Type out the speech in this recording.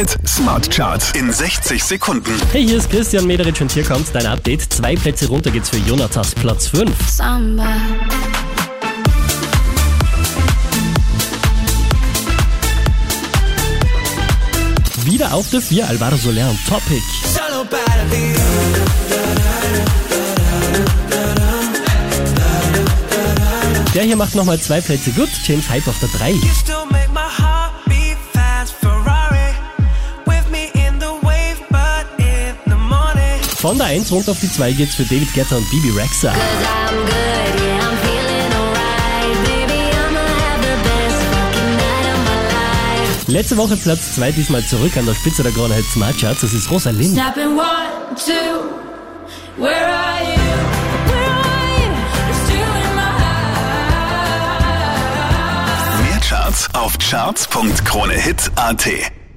Hit Smart Charts in 60 Sekunden. Hey, hier ist Christian Mederitsch und hier kommt dein Update. Zwei Plätze runter geht's für Jonathas Platz 5. Samba. Wieder auf der 4 Alvaro Soler und Topic. Der hier macht nochmal zwei Plätze gut. James Hype auf der 3. Von der 1 runter auf die 2 geht's für David Guetta und Bibi Rexa. Letzte Woche Platz 2, diesmal zurück an der Spitze der Krone Hit Smart Charts. Das ist Rosalind. Snapping one, two, where are you? Mehr Charts auf charts.kronehit.at.